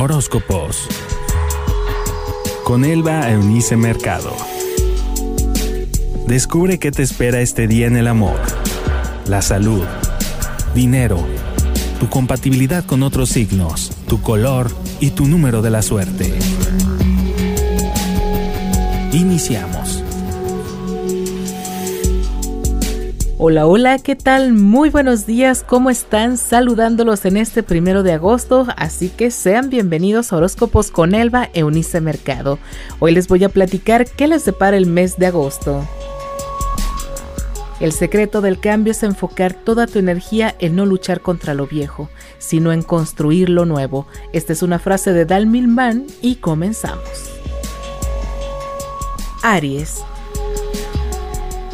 Horóscopos. Con Elba Eunice Mercado. Descubre qué te espera este día en el amor, la salud, dinero, tu compatibilidad con otros signos, tu color y tu número de la suerte. Iniciamos. Hola, hola, ¿qué tal? Muy buenos días, ¿cómo están? Saludándolos en este primero de agosto, así que sean bienvenidos a Horóscopos con Elba Eunice Mercado. Hoy les voy a platicar qué les depara el mes de agosto. El secreto del cambio es enfocar toda tu energía en no luchar contra lo viejo, sino en construir lo nuevo. Esta es una frase de Dal Milman y comenzamos. Aries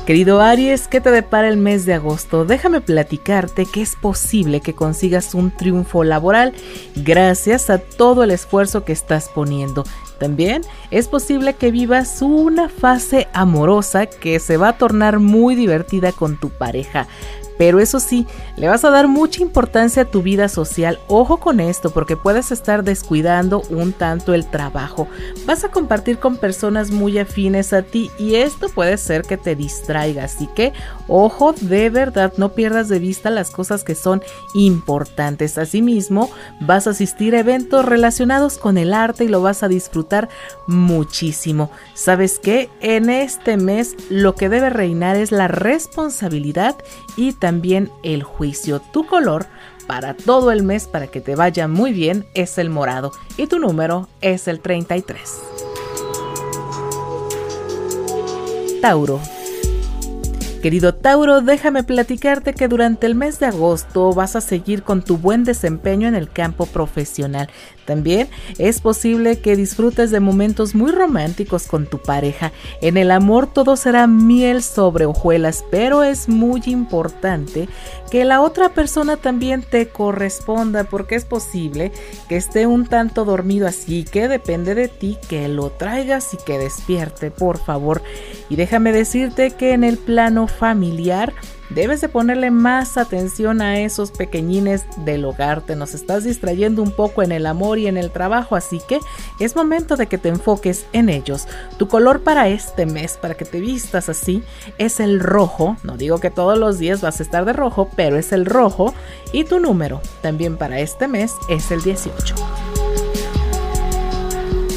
Querido Aries, ¿qué te depara el mes de agosto? Déjame platicarte que es posible que consigas un triunfo laboral gracias a todo el esfuerzo que estás poniendo. También es posible que vivas una fase amorosa que se va a tornar muy divertida con tu pareja. Pero eso sí, le vas a dar mucha importancia a tu vida social. Ojo con esto, porque puedes estar descuidando un tanto el trabajo. Vas a compartir con personas muy afines a ti y esto puede ser que te distraiga. Así que, ojo, de verdad, no pierdas de vista las cosas que son importantes. Asimismo, vas a asistir a eventos relacionados con el arte y lo vas a disfrutar muchísimo. ¿Sabes qué? En este mes lo que debe reinar es la responsabilidad y también el juicio. Tu color para todo el mes para que te vaya muy bien es el morado y tu número es el 33. Tauro. Querido Tauro, déjame platicarte que durante el mes de agosto vas a seguir con tu buen desempeño en el campo profesional. También es posible que disfrutes de momentos muy románticos con tu pareja. En el amor todo será miel sobre hojuelas, pero es muy importante que la otra persona también te corresponda porque es posible que esté un tanto dormido así que depende de ti que lo traigas y que despierte, por favor. Y déjame decirte que en el plano familiar Debes de ponerle más atención a esos pequeñines del hogar. Te nos estás distrayendo un poco en el amor y en el trabajo, así que es momento de que te enfoques en ellos. Tu color para este mes, para que te vistas así, es el rojo. No digo que todos los días vas a estar de rojo, pero es el rojo. Y tu número también para este mes es el 18.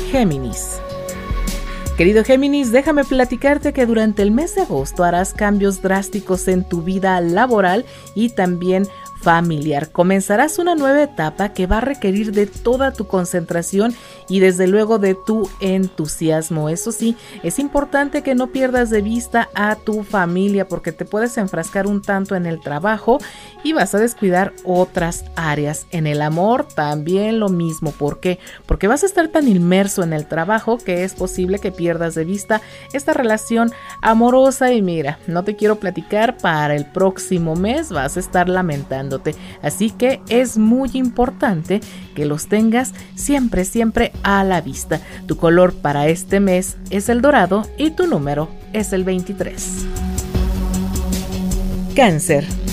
Géminis. Querido Géminis, déjame platicarte que durante el mes de agosto harás cambios drásticos en tu vida laboral y también familiar. Comenzarás una nueva etapa que va a requerir de toda tu concentración y desde luego de tu entusiasmo. Eso sí, es importante que no pierdas de vista a tu familia porque te puedes enfrascar un tanto en el trabajo y vas a descuidar otras áreas. En el amor también lo mismo. ¿Por qué? Porque vas a estar tan inmerso en el trabajo que es posible que pierdas de vista esta relación amorosa y mira, no te quiero platicar para el próximo mes vas a estar Así que es muy importante que los tengas siempre, siempre a la vista. Tu color para este mes es el dorado y tu número es el 23. Cáncer.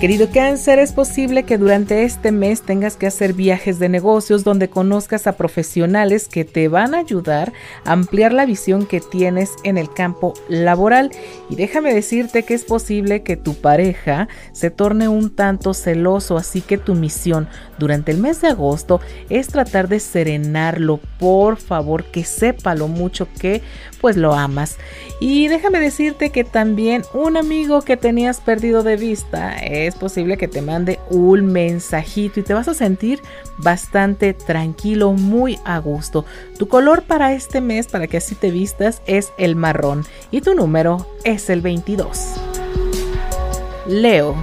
Querido cáncer, es posible que durante este mes tengas que hacer viajes de negocios donde conozcas a profesionales que te van a ayudar a ampliar la visión que tienes en el campo laboral. Y déjame decirte que es posible que tu pareja se torne un tanto celoso, así que tu misión durante el mes de agosto es tratar de serenarlo. Por favor, que sepa lo mucho que pues lo amas. Y déjame decirte que también un amigo que tenías perdido de vista es posible que te mande un mensajito y te vas a sentir bastante tranquilo, muy a gusto. Tu color para este mes, para que así te vistas, es el marrón y tu número es el 22. Leo.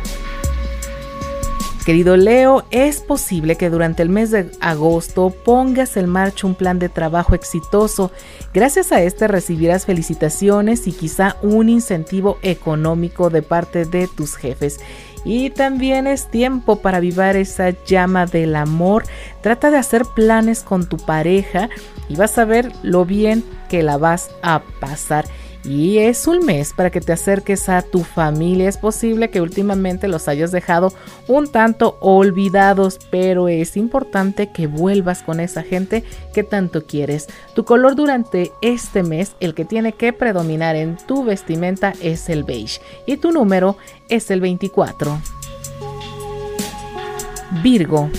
Querido Leo, es posible que durante el mes de agosto pongas en marcha un plan de trabajo exitoso. Gracias a este recibirás felicitaciones y quizá un incentivo económico de parte de tus jefes. Y también es tiempo para avivar esa llama del amor. Trata de hacer planes con tu pareja y vas a ver lo bien que la vas a pasar. Y es un mes para que te acerques a tu familia. Es posible que últimamente los hayas dejado un tanto olvidados, pero es importante que vuelvas con esa gente que tanto quieres. Tu color durante este mes, el que tiene que predominar en tu vestimenta es el beige y tu número es el 24. Virgo.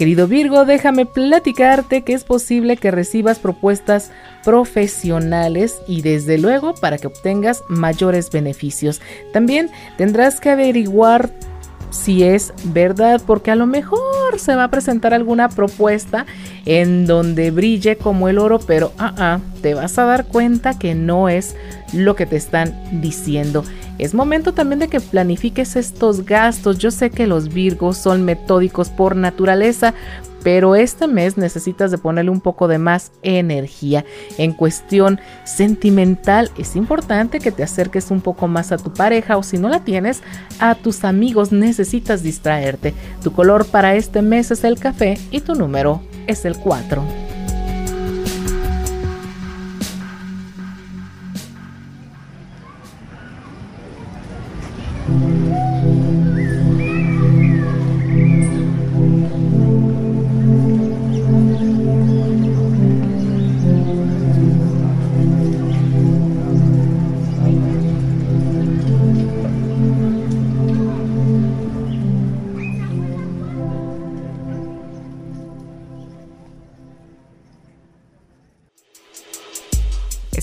Querido Virgo, déjame platicarte que es posible que recibas propuestas profesionales y desde luego para que obtengas mayores beneficios. También tendrás que averiguar si es verdad, porque a lo mejor se va a presentar alguna propuesta en donde brille como el oro, pero ah, ah, te vas a dar cuenta que no es lo que te están diciendo. Es momento también de que planifiques estos gastos. Yo sé que los Virgos son metódicos por naturaleza, pero este mes necesitas de ponerle un poco de más energía. En cuestión sentimental es importante que te acerques un poco más a tu pareja o si no la tienes, a tus amigos necesitas distraerte. Tu color para este mes es el café y tu número es el 4.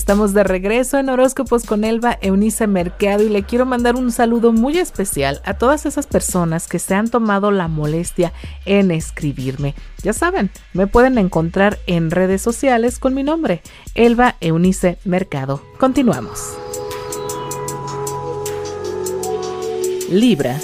Estamos de regreso en Horóscopos con Elba Eunice Mercado y le quiero mandar un saludo muy especial a todas esas personas que se han tomado la molestia en escribirme. Ya saben, me pueden encontrar en redes sociales con mi nombre, Elba Eunice Mercado. Continuamos. Libra.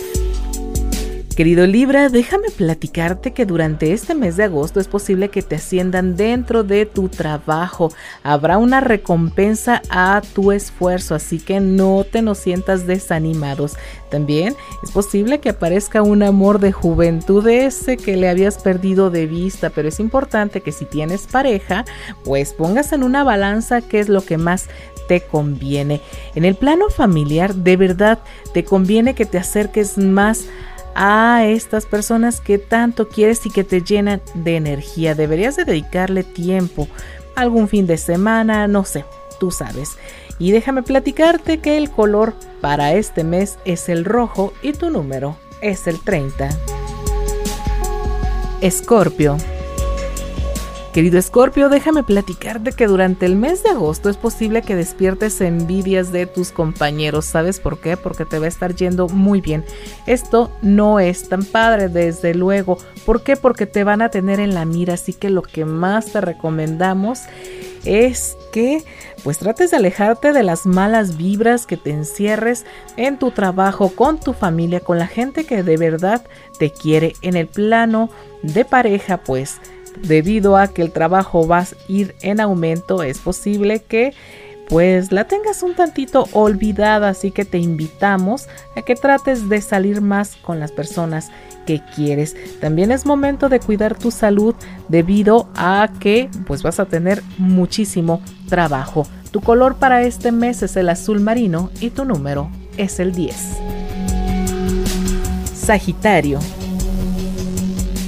Querido Libra, déjame platicarte que durante este mes de agosto es posible que te asciendan dentro de tu trabajo. Habrá una recompensa a tu esfuerzo, así que no te nos sientas desanimados. También es posible que aparezca un amor de juventud ese que le habías perdido de vista, pero es importante que si tienes pareja, pues pongas en una balanza qué es lo que más te conviene. En el plano familiar, de verdad, te conviene que te acerques más a estas personas que tanto quieres y que te llenan de energía. Deberías de dedicarle tiempo, algún fin de semana, no sé, tú sabes. Y déjame platicarte que el color para este mes es el rojo y tu número es el 30. Escorpio. Querido Escorpio, déjame platicarte que durante el mes de agosto es posible que despiertes envidias de tus compañeros. ¿Sabes por qué? Porque te va a estar yendo muy bien. Esto no es tan padre, desde luego. ¿Por qué? Porque te van a tener en la mira. Así que lo que más te recomendamos es que pues trates de alejarte de las malas vibras, que te encierres en tu trabajo, con tu familia, con la gente que de verdad te quiere en el plano de pareja, pues debido a que el trabajo va a ir en aumento, es posible que pues la tengas un tantito olvidada, así que te invitamos a que trates de salir más con las personas que quieres. También es momento de cuidar tu salud debido a que pues vas a tener muchísimo trabajo. Tu color para este mes es el azul marino y tu número es el 10. Sagitario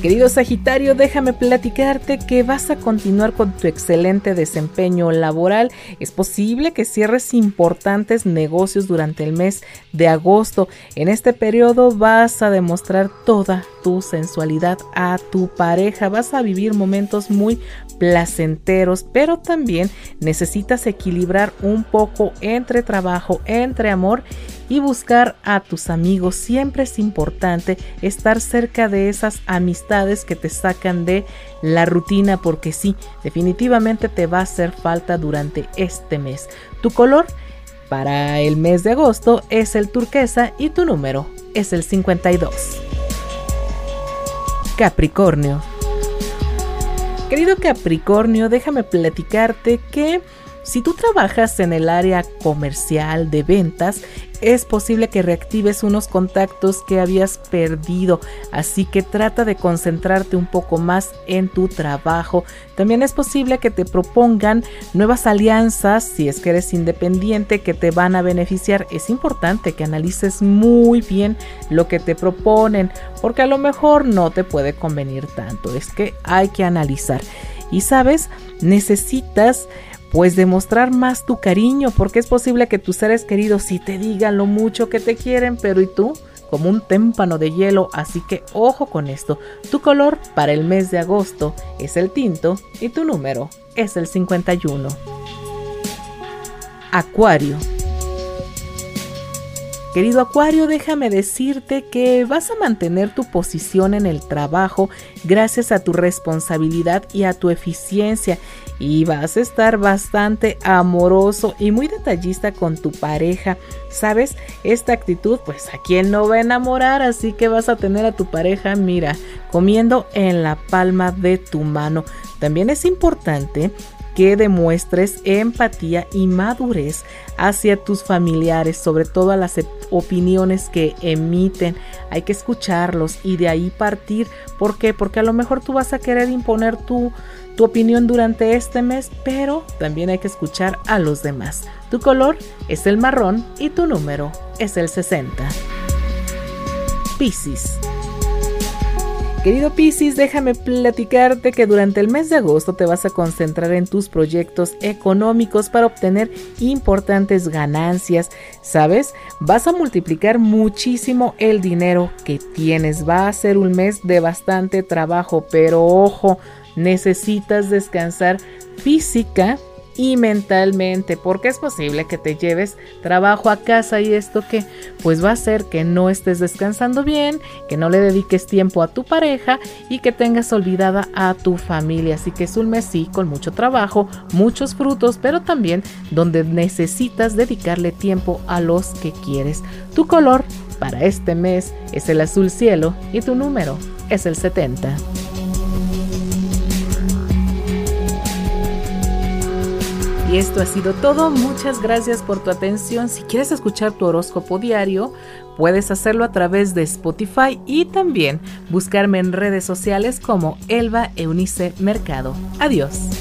Querido Sagitario, déjame platicarte que vas a continuar con tu excelente desempeño laboral. Es posible que cierres importantes negocios durante el mes de agosto. En este periodo vas a demostrar toda tu sensualidad a tu pareja. Vas a vivir momentos muy placenteros, pero también necesitas equilibrar un poco entre trabajo, entre amor y buscar a tus amigos. Siempre es importante estar cerca de esas amistades que te sacan de la rutina porque sí, definitivamente te va a hacer falta durante este mes. Tu color para el mes de agosto es el turquesa y tu número es el 52. Capricornio. Querido Capricornio, déjame platicarte que Si tú trabajas en el área comercial de ventas, es posible que reactives unos contactos que habías perdido, así que trata de concentrarte un poco más en tu trabajo. También es posible que te propongan nuevas alianzas si es que eres independiente que te van a beneficiar. Es importante que analices muy bien lo que te proponen, porque a lo mejor no te puede convenir tanto. Es que hay que analizar. Y sabes, necesitas pues demostrar más tu cariño, porque es posible que tus seres queridos sí te digan lo mucho que te quieren, pero ¿y tú? Como un témpano de hielo, así que ojo con esto. Tu color para el mes de agosto es el tinto y tu número es el 51. Acuario. Querido Acuario, déjame decirte que vas a mantener tu posición en el trabajo gracias a tu responsabilidad y a tu eficiencia y vas a estar bastante amoroso y muy detallista con tu pareja. ¿Sabes? Esta actitud, pues a quien no va a enamorar, así que vas a tener a tu pareja, mira, comiendo en la palma de tu mano. También es importante que demuestres empatía y madurez hacia tus familiares, sobre todo a las opiniones que emiten. Hay que escucharlos y de ahí partir. ¿Por qué? Porque a lo mejor tú vas a querer imponer tu, tu opinión durante este mes, pero también hay que escuchar a los demás. Tu color es el marrón y tu número es el 60. Piscis. Querido Piscis, déjame platicarte que durante el mes de agosto te vas a concentrar en tus proyectos económicos para obtener importantes ganancias. ¿Sabes? Vas a multiplicar muchísimo el dinero que tienes. Va a ser un mes de bastante trabajo, pero ojo, necesitas descansar física y mentalmente, porque es posible que te lleves trabajo a casa y esto que pues va a hacer que no estés descansando bien, que no le dediques tiempo a tu pareja y que tengas olvidada a tu familia. Así que es un mes sí con mucho trabajo, muchos frutos, pero también donde necesitas dedicarle tiempo a los que quieres. Tu color para este mes es el azul cielo y tu número es el 70. Y esto ha sido todo. Muchas gracias por tu atención. Si quieres escuchar tu horóscopo diario, puedes hacerlo a través de Spotify y también buscarme en redes sociales como Elba Eunice Mercado. Adiós.